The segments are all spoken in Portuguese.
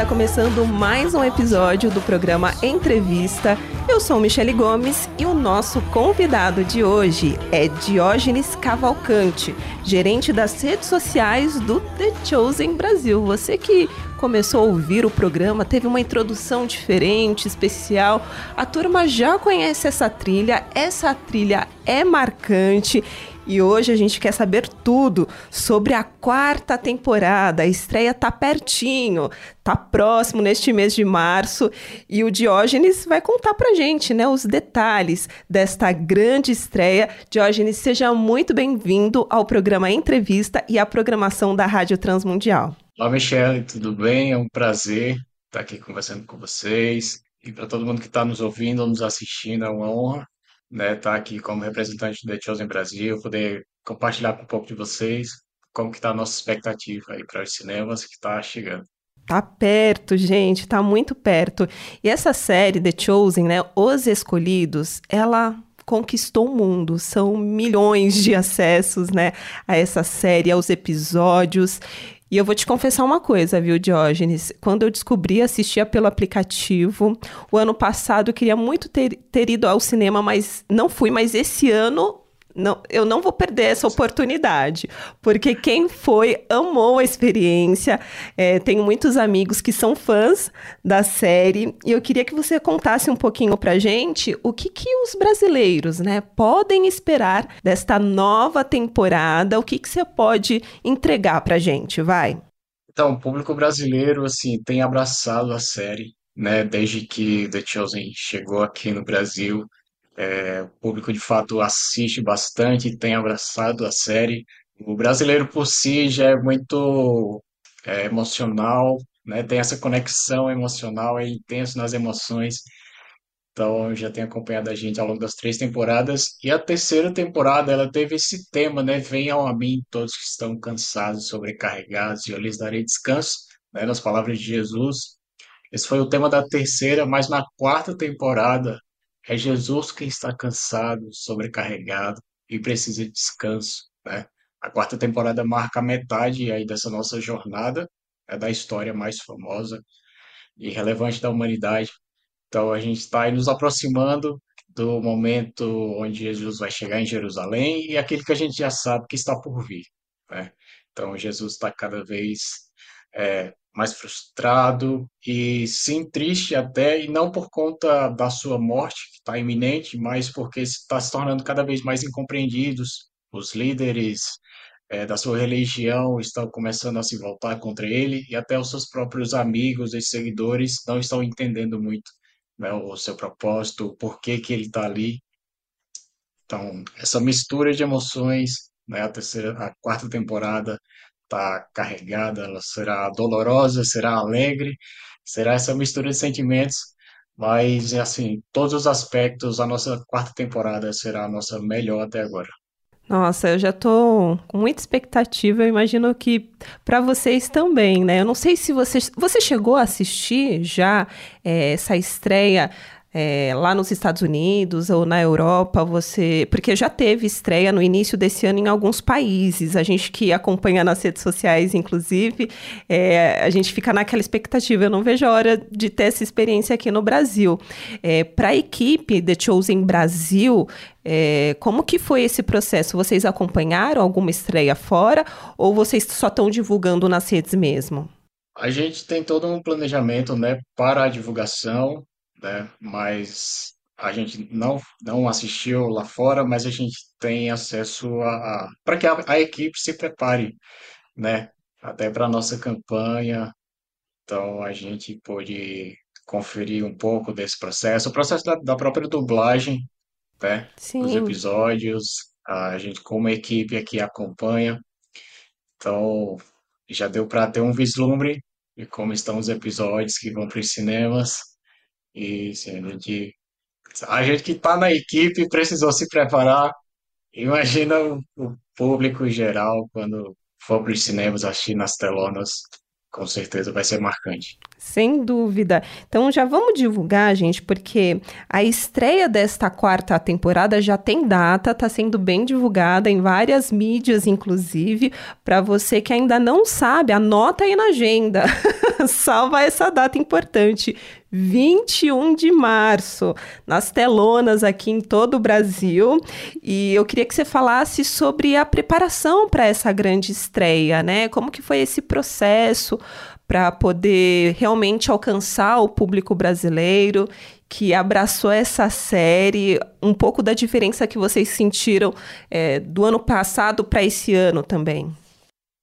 Está começando mais um episódio do programa Entrevista. Eu sou Michele Gomes e o nosso convidado de hoje é Diógenes Cavalcante, gerente das redes sociais do The Chosen Brasil. Você que começou a ouvir o programa, teve uma introdução diferente, especial. A turma já conhece essa trilha, essa trilha é marcante e hoje a gente quer saber tudo sobre a quarta temporada. A estreia tá pertinho, tá próximo neste mês de março e o Diógenes vai contar pra gente, né, os detalhes desta grande estreia. Diógenes, seja muito bem-vindo ao programa Entrevista e à programação da Rádio Transmundial. Olá, Michelle, tudo bem? É um prazer estar aqui conversando com vocês. E para todo mundo que está nos ouvindo ou nos assistindo, é uma honra né, estar tá aqui como representante The Chosen Brasil, poder compartilhar com um pouco de vocês como que está a nossa expectativa aí para os cinemas que está chegando. Tá perto, gente, tá muito perto. E essa série The Chosen, né, Os Escolhidos, ela conquistou o mundo. São milhões de acessos, né, a essa série, aos episódios. E eu vou te confessar uma coisa, viu, Diógenes? Quando eu descobri, assistia pelo aplicativo. O ano passado eu queria muito ter, ter ido ao cinema, mas não fui. Mas esse ano não, eu não vou perder essa oportunidade, porque quem foi amou a experiência. É, tenho muitos amigos que são fãs da série e eu queria que você contasse um pouquinho pra gente o que, que os brasileiros né, podem esperar desta nova temporada, o que, que você pode entregar pra gente, vai? Então, o público brasileiro assim tem abraçado a série, né, desde que The Chosen chegou aqui no Brasil. É, o público de fato assiste bastante, tem abraçado a série. O brasileiro por si já é muito é, emocional, né? Tem essa conexão emocional, é intenso nas emoções. Então já tem acompanhado a gente ao longo das três temporadas. E a terceira temporada ela teve esse tema, né? Venham a mim todos que estão cansados, sobrecarregados, e eu lhes darei descanso, né? Nas palavras de Jesus. Esse foi o tema da terceira, mas na quarta temporada é Jesus quem está cansado, sobrecarregado e precisa de descanso, né? A quarta temporada marca a metade aí dessa nossa jornada, é da história mais famosa e relevante da humanidade. Então a gente está aí nos aproximando do momento onde Jesus vai chegar em Jerusalém e aquele que a gente já sabe que está por vir, né? Então Jesus está cada vez é, mais frustrado e sim triste até, e não por conta da sua morte, que está iminente, mas porque está se tornando cada vez mais incompreendidos. Os líderes é, da sua religião estão começando a se voltar contra ele, e até os seus próprios amigos e seguidores não estão entendendo muito né, o seu propósito, o porquê que ele está ali. Então, essa mistura de emoções, né, a terceira, a quarta temporada está carregada, ela será dolorosa, será alegre, será essa mistura de sentimentos, mas assim, todos os aspectos, a nossa quarta temporada será a nossa melhor até agora. Nossa, eu já tô com muita expectativa. Eu imagino que para vocês também, né? Eu não sei se você você chegou a assistir já é, essa estreia é, lá nos Estados Unidos ou na Europa, você. Porque já teve estreia no início desse ano em alguns países. A gente que acompanha nas redes sociais, inclusive, é, a gente fica naquela expectativa. Eu não vejo a hora de ter essa experiência aqui no Brasil. É, Para a equipe The Chosen Brasil, é, como que foi esse processo? Vocês acompanharam alguma estreia fora ou vocês só estão divulgando nas redes mesmo? A gente tem todo um planejamento né, para a divulgação né? Mas a gente não, não assistiu lá fora, mas a gente tem acesso a, a para que a, a, equipe se prepare, né? Até para a nossa campanha. Então a gente pôde conferir um pouco desse processo, o processo da, da própria dublagem, né? Sim. Os episódios, a gente como equipe aqui acompanha. Então já deu para ter um vislumbre de como estão os episódios que vão para os cinemas. Assim, a gente, a gente que está na equipe precisou se preparar. Imagina o, o público em geral quando for para os cinemas assistir nas telonas, com certeza vai ser marcante. Sem dúvida. Então já vamos divulgar, gente, porque a estreia desta quarta temporada já tem data, está sendo bem divulgada em várias mídias, inclusive. Para você que ainda não sabe, anota aí na agenda. Salva essa data importante. 21 de março, nas telonas aqui em todo o Brasil. E eu queria que você falasse sobre a preparação para essa grande estreia, né? Como que foi esse processo para poder realmente alcançar o público brasileiro que abraçou essa série, um pouco da diferença que vocês sentiram é, do ano passado para esse ano também.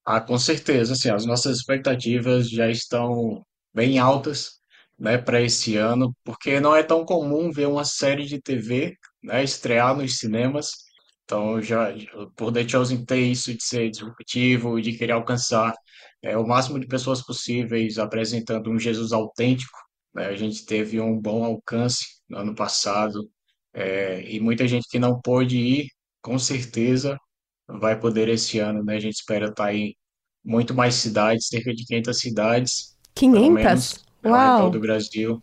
Ah, com certeza, assim, as nossas expectativas já estão bem altas né, para esse ano, porque não é tão comum ver uma série de TV, né, estrear nos cinemas. Então, já por The Chosen ter isso de ser disruptivo, de querer alcançar é, o máximo de pessoas possíveis, apresentando um Jesus autêntico, né, a gente teve um bom alcance no ano passado, é, e muita gente que não pôde ir, com certeza vai poder esse ano, né? A gente espera estar em muito mais cidades, cerca de 500 cidades, pelo 500? Ao redor do Uau, Brasil.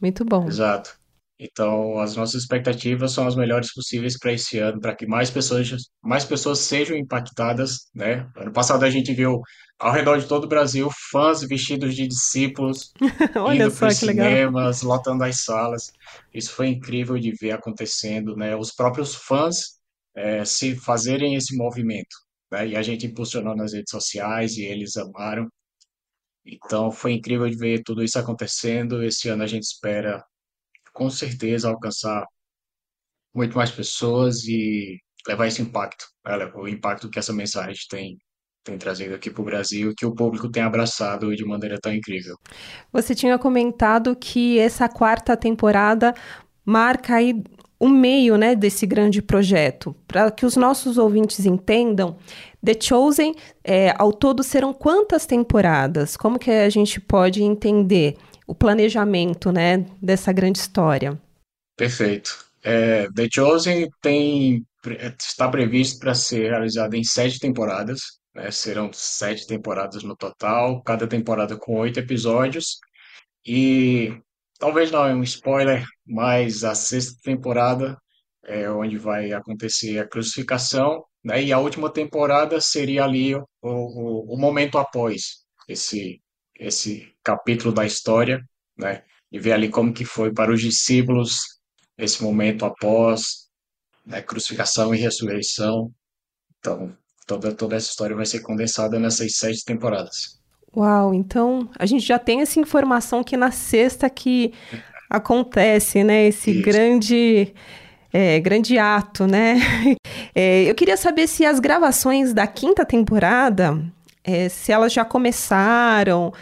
muito bom. Exato. Então, as nossas expectativas são as melhores possíveis para esse ano, para que mais pessoas, mais pessoas sejam impactadas, né? Ano passado a gente viu ao redor de todo o Brasil fãs vestidos de discípulos indo para os que legal. cinemas, lotando as salas. Isso foi incrível de ver acontecendo, né? Os próprios fãs eh, se fazerem esse movimento, né? E a gente impulsionou nas redes sociais e eles amaram. Então, foi incrível de ver tudo isso acontecendo. Esse ano a gente espera, com certeza, alcançar muito mais pessoas e levar esse impacto, né? O impacto que essa mensagem tem, tem trazido aqui para o Brasil, que o público tem abraçado de maneira tão incrível. Você tinha comentado que essa quarta temporada marca aí o meio, né, desse grande projeto. Para que os nossos ouvintes entendam, The Chosen, é, ao todo serão quantas temporadas? Como que a gente pode entender o planejamento, né, dessa grande história? Perfeito. É, The Chosen tem, está previsto para ser realizado em sete temporadas, né? Serão sete temporadas no total, cada temporada com oito episódios. E talvez não é um spoiler, mas a sexta temporada é onde vai acontecer a crucificação, né? E a última temporada seria ali o, o, o momento após esse, esse capítulo da história, né? E ver ali como que foi para os discípulos esse momento após, né, crucificação e ressurreição. Então, toda, toda essa história vai ser condensada nessas sete temporadas. Uau, então a gente já tem essa informação que na sexta que acontece, né, esse Isso. grande, é, grande ato, né? É, eu queria saber se as gravações da quinta temporada, é, se elas já começaram,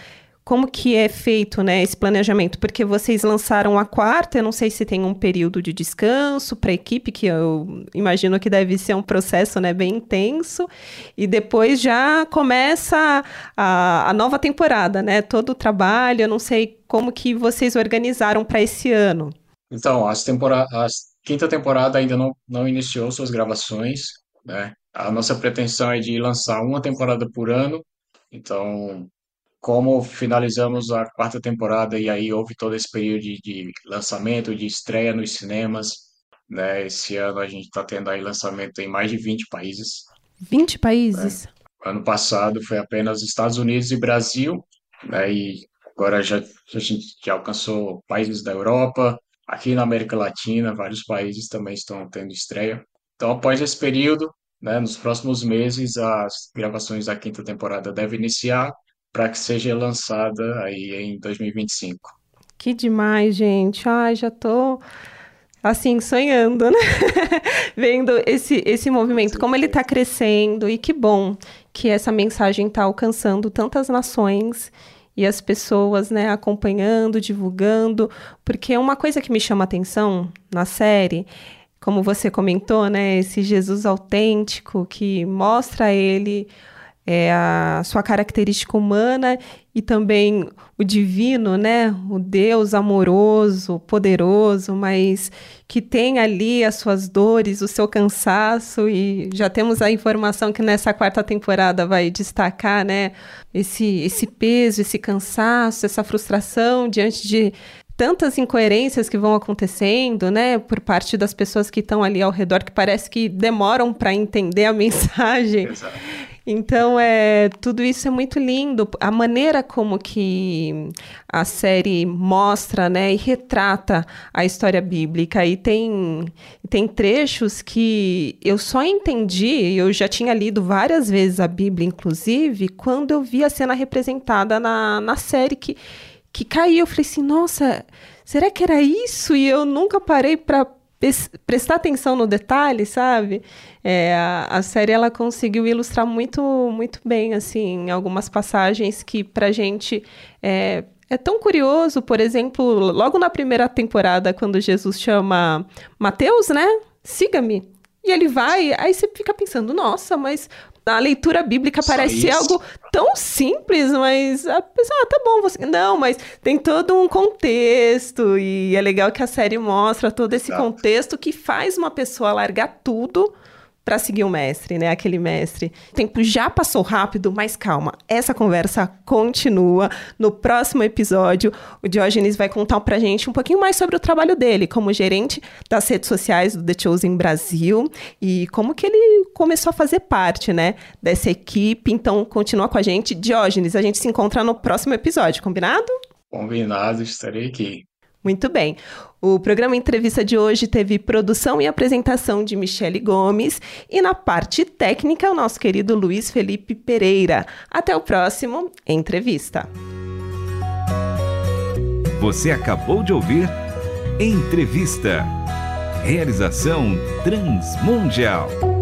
como que é feito, né, esse planejamento? Porque vocês lançaram a quarta, eu não sei se tem um período de descanso para a equipe, que eu imagino que deve ser um processo, né, bem intenso, e depois já começa a, a nova temporada, né, todo o trabalho, eu não sei como que vocês organizaram para esse ano. Então, as tempora a quinta temporada ainda não, não iniciou suas gravações, né? A nossa pretensão é de lançar uma temporada por ano. Então, como finalizamos a quarta temporada e aí houve todo esse período de, de lançamento, de estreia nos cinemas, né? Esse ano a gente está tendo aí lançamento em mais de 20 países. 20 né? países? Ano passado foi apenas Estados Unidos e Brasil, né? E agora já a gente já alcançou países da Europa, aqui na América Latina, vários países também estão tendo estreia. Então, após esse período, né, nos próximos meses, as gravações da quinta temporada devem iniciar para que seja lançada aí em 2025. Que demais, gente. Ai, já tô assim sonhando, né? Vendo esse esse movimento, como ele está crescendo e que bom que essa mensagem está alcançando tantas nações e as pessoas, né, acompanhando, divulgando, porque uma coisa que me chama atenção na série, como você comentou, né, esse Jesus autêntico que mostra ele é, a sua característica humana e também o divino, né? O Deus amoroso, poderoso, mas que tem ali as suas dores, o seu cansaço e já temos a informação que nessa quarta temporada vai destacar, né? Esse, esse peso, esse cansaço, essa frustração diante de tantas incoerências que vão acontecendo, né, por parte das pessoas que estão ali ao redor, que parece que demoram para entender a mensagem. Exato. Então, é, tudo isso é muito lindo. A maneira como que a série mostra, né, e retrata a história bíblica. E tem, tem trechos que eu só entendi, eu já tinha lido várias vezes a Bíblia, inclusive, quando eu vi a cena representada na, na série que que caiu. Eu falei assim, nossa, será que era isso? E eu nunca parei para prestar atenção no detalhe, sabe? É, a, a, série ela conseguiu ilustrar muito, muito bem, assim, algumas passagens que pra gente é, é tão curioso. Por exemplo, logo na primeira temporada, quando Jesus chama Mateus, né? Siga-me. E ele vai, aí você fica pensando, nossa, mas a leitura bíblica Só parece ser algo tão simples, mas a pessoa, ah, tá bom, você. Não, mas tem todo um contexto, e é legal que a série mostra todo esse Exato. contexto que faz uma pessoa largar tudo para seguir o mestre, né? Aquele mestre. O tempo já passou rápido, mas calma. Essa conversa continua. No próximo episódio, o Diógenes vai contar pra gente um pouquinho mais sobre o trabalho dele como gerente das redes sociais do The Chosen Brasil e como que ele começou a fazer parte, né, dessa equipe. Então, continua com a gente. Diógenes, a gente se encontra no próximo episódio, combinado? Combinado, estarei aqui. Muito bem. O programa Entrevista de hoje teve produção e apresentação de Michele Gomes e na parte técnica o nosso querido Luiz Felipe Pereira. Até o próximo Entrevista. Você acabou de ouvir Entrevista. Realização Transmundial.